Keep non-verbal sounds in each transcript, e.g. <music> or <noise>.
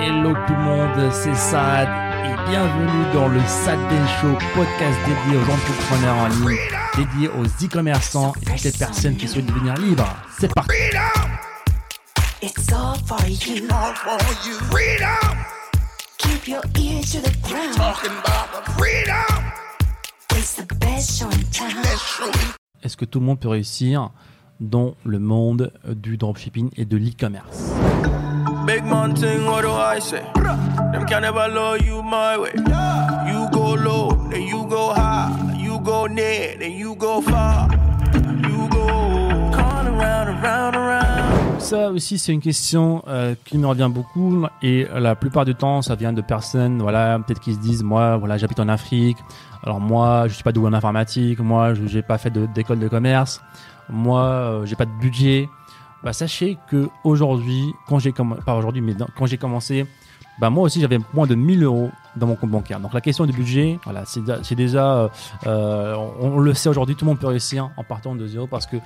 Hello tout le monde, c'est Sad et bienvenue dans le Sad Show, podcast dédié aux entrepreneurs en ligne, dédié aux e-commerçants et toutes les personnes qui souhaitent devenir libres. C'est parti. It's all for you. all for you. Freedom, Keep your ear to the ground. talking about the freedom. It's the best show in town. Est-ce que tout le monde peut réussir dans le monde du dropshipping et de l'e-commerce? Big man thing, what do I say? Them can never love you my way. You go low, then you go high. You go near, then you go far. You go all around, around, around. Ça aussi, c'est une question euh, qui me revient beaucoup et euh, la plupart du temps, ça vient de personnes, voilà, peut-être qui se disent, moi, voilà, j'habite en Afrique. Alors moi, je suis pas doué en informatique. Moi, je j'ai pas fait de- d'école de, commerce. Moi, euh, j'ai pas de budget. Bah, sachez que aujourd'hui, quand j'ai commencé, pas aujourd'hui, mais quand j'ai commencé, bah moi aussi, j'avais moins de 1000 euros dans mon compte bancaire. Donc la question du budget, voilà, c'est déjà, euh, euh, on, on le sait aujourd'hui, tout le monde peut réussir en partant de zéro parce que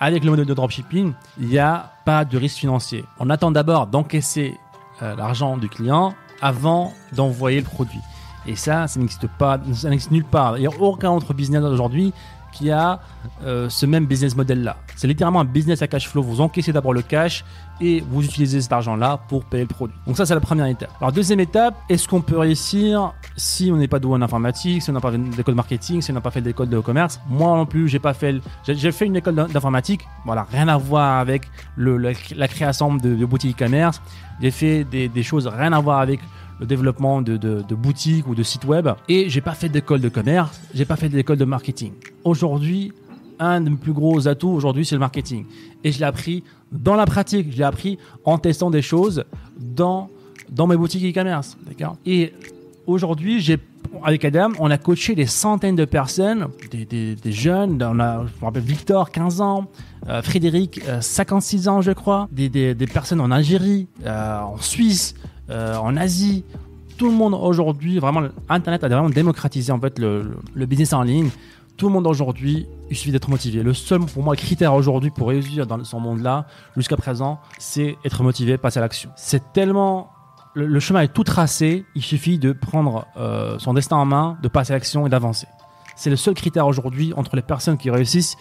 avec le modèle de dropshipping, il n'y a pas de risque financier. On attend d'abord d'encaisser euh, l'argent du client avant d'envoyer le produit. Et ça, ça n'existe pas, ça n'existe nulle part. Il n'y a aucun autre business aujourd'hui qui a euh, ce même business model-là. C'est littéralement un business à cash flow. Vous encaissez d'abord le cash et vous utilisez cet argent-là pour payer le produit. Donc ça, c'est la première étape. Alors deuxième étape, est-ce qu'on peut réussir si on n'est pas doué en informatique, si on n'a pas fait d'école marketing, si on n'a pas fait d'école de commerce? Moi non plus, j'ai pas fait. J'ai fait une école d'in- d'informatique. Voilà, rien à voir avec le, la, création de, de boutiques e-commerce. J'ai fait des, des choses rien à voir avec le développement de, de, boutiques ou de sites web. Et j'ai pas fait d'école de commerce, j'ai pas fait d'école de marketing. Aujourd'hui, un de mes plus gros atouts aujourd'hui, c'est le marketing. Et je l'ai appris dans la pratique. Je l'ai appris en testant des choses dans, dans mes boutiques e-commerce. D'accord? Et aujourd'hui, j'ai, avec Adam, on a coaché des centaines de personnes, des, des- jeunes. On a, je me rappelle Victor, 15 ans, euh, Frédéric, euh, 56 ans, je crois, des, des- personnes en Algérie, euh, en Suisse, en Asie. Tout le monde aujourd'hui, vraiment, Internet a vraiment démocratisé en fait le, business en ligne. Tout le monde aujourd'hui, il suffit d'être motivé. Le seul, pour moi, critère aujourd'hui pour réussir dans ce monde-là, jusqu'à présent, c'est être motivé, passer à l'action. C'est tellement le, le chemin est tout tracé. Il suffit de prendre euh, son destin en main, de passer à l'action et d'avancer. C'est le seul critère aujourd'hui entre les personnes qui réussissent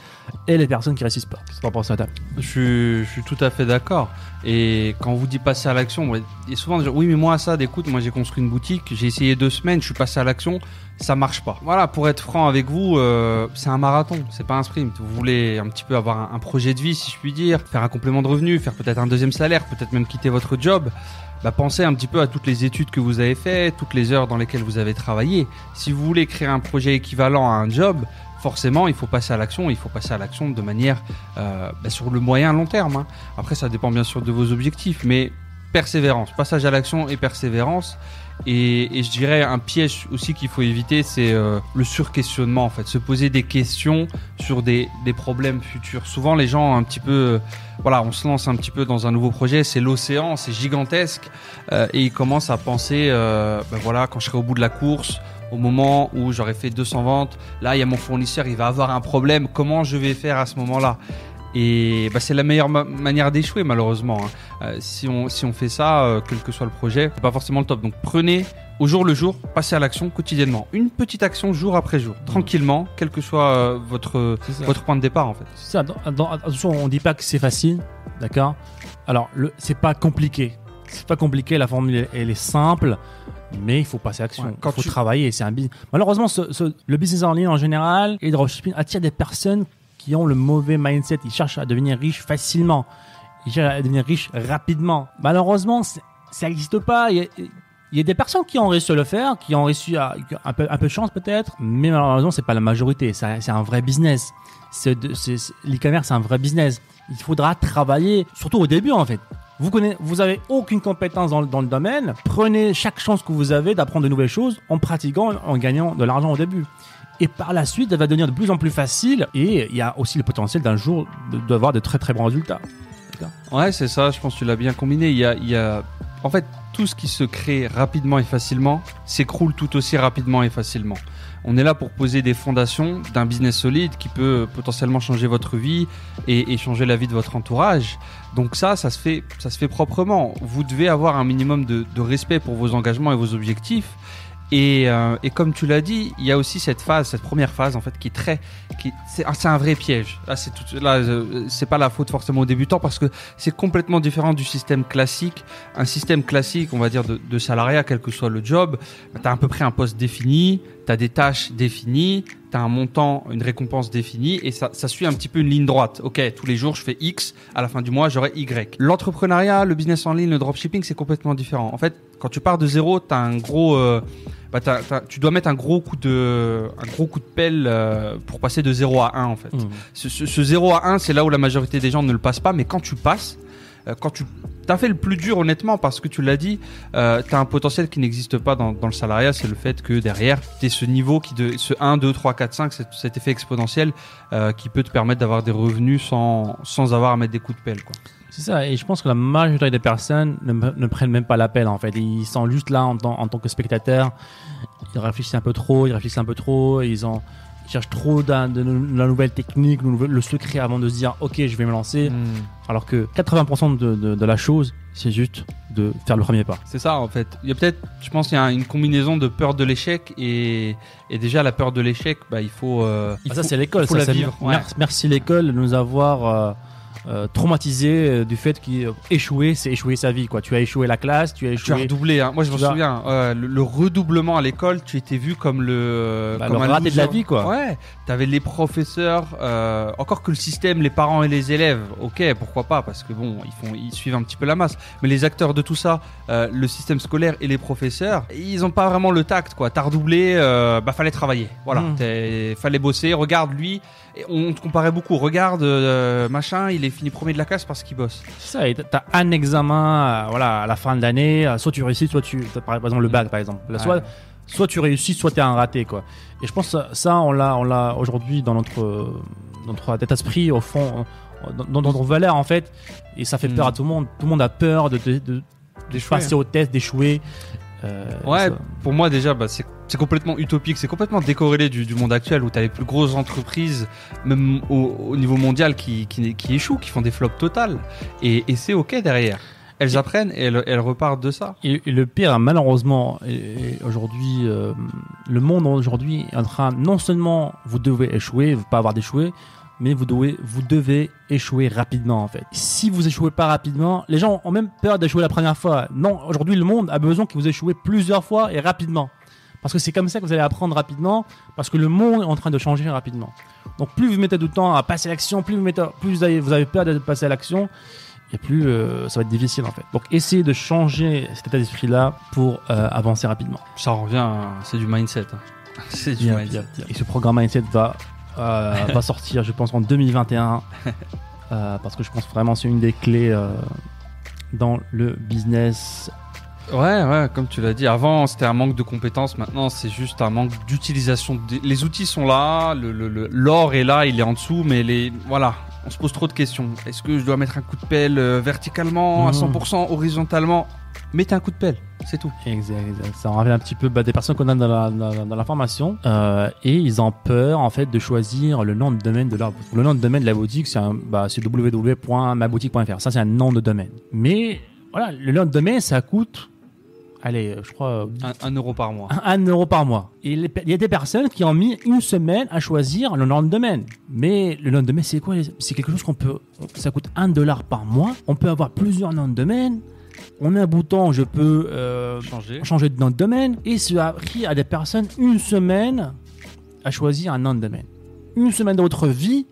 et les personnes qui réussissent pas. Pour ça, Adam. Je suis, je suis tout à fait d'accord. Et quand vous dit passer à l'action, a souvent oui, mais moi, ça, écoute, moi j'ai construit une boutique, j'ai essayé deux semaines, je suis passé à l'action, ça marche pas. Voilà, pour être franc avec vous, euh, c'est un marathon, c'est pas un sprint. Vous voulez un petit peu avoir un projet de vie, si je puis dire, faire un complément de revenu, faire peut-être un deuxième salaire, peut-être même quitter votre job. Bah, pensez un petit peu à toutes les études que vous avez faites, toutes les heures dans lesquelles vous avez travaillé. Si vous voulez créer un projet équivalent à un job, forcément, il faut passer à l'action. Il faut passer à l'action de manière euh, bah, sur le moyen long terme. hein. Après, ça dépend bien sûr de vos objectifs, mais persévérance, passage à l'action et persévérance. Et, je dirais un piège aussi qu'il faut éviter, c'est euh, le surquestionnement en fait, se poser des questions sur des, des problèmes futurs. Souvent, les gens un petit peu, euh, voilà, on se lance un petit peu dans un nouveau projet, c'est l'océan, c'est gigantesque, euh, et ils commencent à penser, ben voilà, quand je serai au bout de la course, au moment où j'aurai fait 200 ventes, là il y a mon fournisseur, il va avoir un problème, comment je vais faire à ce moment-là? Et bah, c'est la meilleure ma- manière d'échouer malheureusement. hein. Euh, si, on, si on fait ça, euh, quel que soit le projet, c'est pas forcément le top. Donc prenez au jour le jour, passez à l'action quotidiennement. Une petite action jour après jour, tranquillement, quel que soit euh, votre, votre point de départ en fait. Ça, dans- dans- attention, on dit pas que c'est facile, d'accord? Alors, c'est pas compliqué. C'est pas compliqué, la formule elle est simple, mais il faut passer à l'action. Ouais, il faut tu- travailler, c'est un business. Malheureusement, ce- ce- le business en ligne en général et le dropshipping attire des personnes qui ont le mauvais mindset. Ils cherchent à devenir riches facilement. Ils cherchent à devenir riches rapidement. Malheureusement, ça n'existe pas. Il y, a, des personnes qui ont réussi à le faire, qui ont réussi à un peu, de chance peut-être, mais malheureusement, c'est pas la majorité. C'est un vrai business. L'e-commerce, c'est un vrai business. Il faudra travailler, surtout au début en fait. Vous connaissez, vous avez aucune compétence dans le domaine. Prenez chaque chance que vous avez d'apprendre de nouvelles choses en pratiquant, en gagnant de l'argent au début. Et par la suite, elle va devenir de plus en plus facile. Et il y a aussi le potentiel d'un jour de- d'avoir de très très bons résultats. Ouais, c'est ça, je pense que tu l'as bien combiné. Il y a, il y a En fait, tout ce qui se crée rapidement et facilement s'écroule tout aussi rapidement et facilement. On est là pour poser des fondations d'un business solide qui peut potentiellement changer votre vie et, changer la vie de votre entourage. Donc ça, ça se fait, ça se fait proprement. Vous devez avoir un minimum de, de respect pour vos engagements et vos objectifs. Et, euh, et comme tu l'as dit, il y a aussi cette phase, cette première phase en fait, qui est très, qui c'est ah, un vrai piège. Là, c'est tout, là, euh, c'est pas la faute forcément aux débutants parce que c'est complètement différent du système classique. Un système classique, on va dire de, de salariat, quel que soit le job, bah, t'as à peu près un poste défini, t'as des tâches définies, t'as un montant, une récompense définie, et ça, ça suit un petit peu une ligne droite. Ok, tous les jours je fais X, à la fin du mois j'aurai Y. L'entrepreneuriat, le business en ligne, le dropshipping, c'est complètement différent. En fait, quand tu pars de zéro, t'as un gros, euh, bah, tu dois mettre un gros coup de, un gros coup de pelle euh, pour passer de 0 à 1 en fait. Mhm. Ce, ce, ce 0 à 1, c'est là où la majorité des gens ne le passent pas, mais quand tu passes, quand tu as fait le plus dur honnêtement, parce que tu l'as dit, euh, tu as un potentiel qui n'existe pas dans, le salariat, c'est le fait que derrière, tu ce niveau, qui de, ce 1, 2, 3, 4, 5, cet, effet exponentiel euh, qui peut te permettre d'avoir des revenus sans, sans avoir à mettre des coups de pelle. C'est ça, et je pense que la majorité des personnes ne, ne prennent même pas l'appel en fait. Ils sont juste là en, tant- en tant que spectateurs. Ils réfléchissent un peu trop, ils réfléchissent un peu trop, ils, ont, ils cherchent trop d'un- de, nou- la nouvelle technique, le, secret avant de se dire ok, je vais me lancer. Alors que 80% de, de- de la chose, c'est juste de faire le premier pas. C'est ça en fait. Il y a peut-être, je pense, qu'il y a une combinaison de peur de l'échec et, et déjà la peur de l'échec, bah, il faut. euh, il Ah, ça, c'est l'école. faut ça, la vivre, ouais. Merci l'école de nous avoir euh, euh, traumatisé euh, du fait qu'échouer, c'est échouer sa vie. Quoi. Tu as échoué la classe, tu as Tu as échoué redoublé, hein. moi je Tu me vas- souviens, euh, le, le redoublement à l'école, tu étais vu comme le, Bah, comme le un raté de la vie, quoi. Ouais, t'avais les professeurs, euh, encore que le système, les parents et les élèves, ok, pourquoi pas, parce que bon, ils font, ils suivent un petit peu la masse. Mais les acteurs de tout ça, euh, le système scolaire et les professeurs, ils ont pas vraiment le tact, quoi. T'as redoublé, euh, bah fallait travailler, voilà, Mm. T'es- fallait bosser. Regarde lui, et on te comparait beaucoup. Regarde euh, machin, il est fini premier de la classe parce qu'il bosse. C'est ça, et t'as un examen euh, voilà, à la fin de l'année, euh, soit tu réussis, soit tu. Par exemple, le bac, par exemple. Là, Soit, Ouais. soit tu réussis, soit tu es un raté. Quoi. Et je pense ça, on l'a, on l'a aujourd'hui dans notre, euh, notre état d'esprit, au fond, euh, dans, dans notre valeur, en fait. Et ça fait Mm. peur à tout le monde. Tout le monde a peur de, de, de, de passer au test, d'échouer. Euh, Ouais, ça- pour moi déjà, bah, c'est c'est complètement utopique, c'est complètement décorrélé du, du monde actuel où tu as les plus grosses entreprises, même au, au niveau mondial, qui, qui, qui échouent, qui font des flops totales. Et, et c'est ok derrière. Elles apprennent et elles, elles repartent de ça. Et, et le pire, malheureusement, aujourd'hui, euh, le monde aujourd'hui est en train, non seulement vous devez échouer, pas avoir d'échouer, mais vous devez, vous devez échouer rapidement en fait. Si vous échouez pas rapidement, les gens ont même peur d'échouer la première fois. Non, aujourd'hui, le monde a besoin que vous échouez plusieurs fois et rapidement. Parce que c'est comme ça que vous allez apprendre rapidement, parce que le monde est en train de changer rapidement. Donc plus vous mettez du temps à passer à l'action, plus vous, mettez, plus vous avez, vous avez peur de passer à l'action, et plus euh, ça va être difficile en fait. Donc essayez de changer cet état d'esprit-là pour euh, avancer rapidement. Ça revient, à- c'est du mindset. hein. <laughs> C'est du mindset. Et ce programme Mindset va, euh, va sortir, je pense, en 2021, <laughs> euh, parce que je pense vraiment que c'est une des clés dans le business. Ouais, ouais, comme tu l'as dit. Avant, c'était un manque de compétences. Maintenant, c'est juste un manque d'utilisation. Les outils sont là, le- le- le- l'or est là, il est en dessous, mais les, voilà, on se pose trop de questions. Est-ce que je dois mettre un coup de pelle euh, verticalement, à Mhm. 100%, horizontalement? Mettez un coup de pelle, c'est tout. Exact, exact. Ça en rappelle un petit peu bah, des personnes qu'on a dans la, dans, dans la formation euh, et ils ont peur en fait de choisir le nom de domaine de leur boutique. Le nom de domaine de la boutique, c'est un- bah, c'est www.maboutique.fr. Ça, c'est un nom de domaine. Mais voilà, le nom de domaine, ça coûte, allez, je crois, Un, un euro par mois. un euro par mois. Et il y a des personnes qui ont mis une semaine à choisir le nom de domaine. Mais le nom de domaine, c'est quoi? C'est quelque chose qu'on peut. Ça coûte un dollar par mois. On peut avoir plusieurs noms de domaine. On a un bouton, je peux euh, Changer. changer de nom de domaine. Et ça a pris à des personnes une semaine à choisir un nom de domaine. Une semaine de votre vie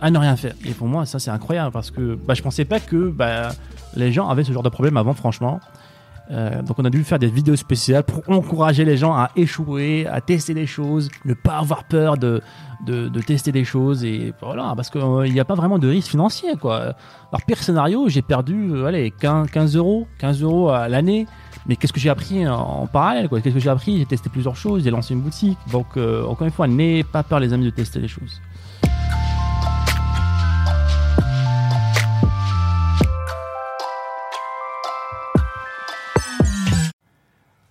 à ne rien faire. Et pour moi, ça, c'est incroyable parce que bah, je pensais pas que bah, les gens avaient ce genre de problème avant, franchement. Euh, donc on a dû faire des vidéos spéciales pour encourager les gens à échouer, à tester des choses, ne pas avoir peur de, tester des choses et voilà parce qu'il n'y a pas vraiment de risque financier quoi. Alors pire scénario, j'ai perdu euh, allez 15, 15 euros, 15 euros à l'année. Mais qu'est-ce que j'ai appris en, parallèle Qu'est-ce que j'ai appris? J'ai testé plusieurs choses, j'ai lancé une boutique. Donc euh, encore une fois, n'ayez pas peur les amis de tester les choses.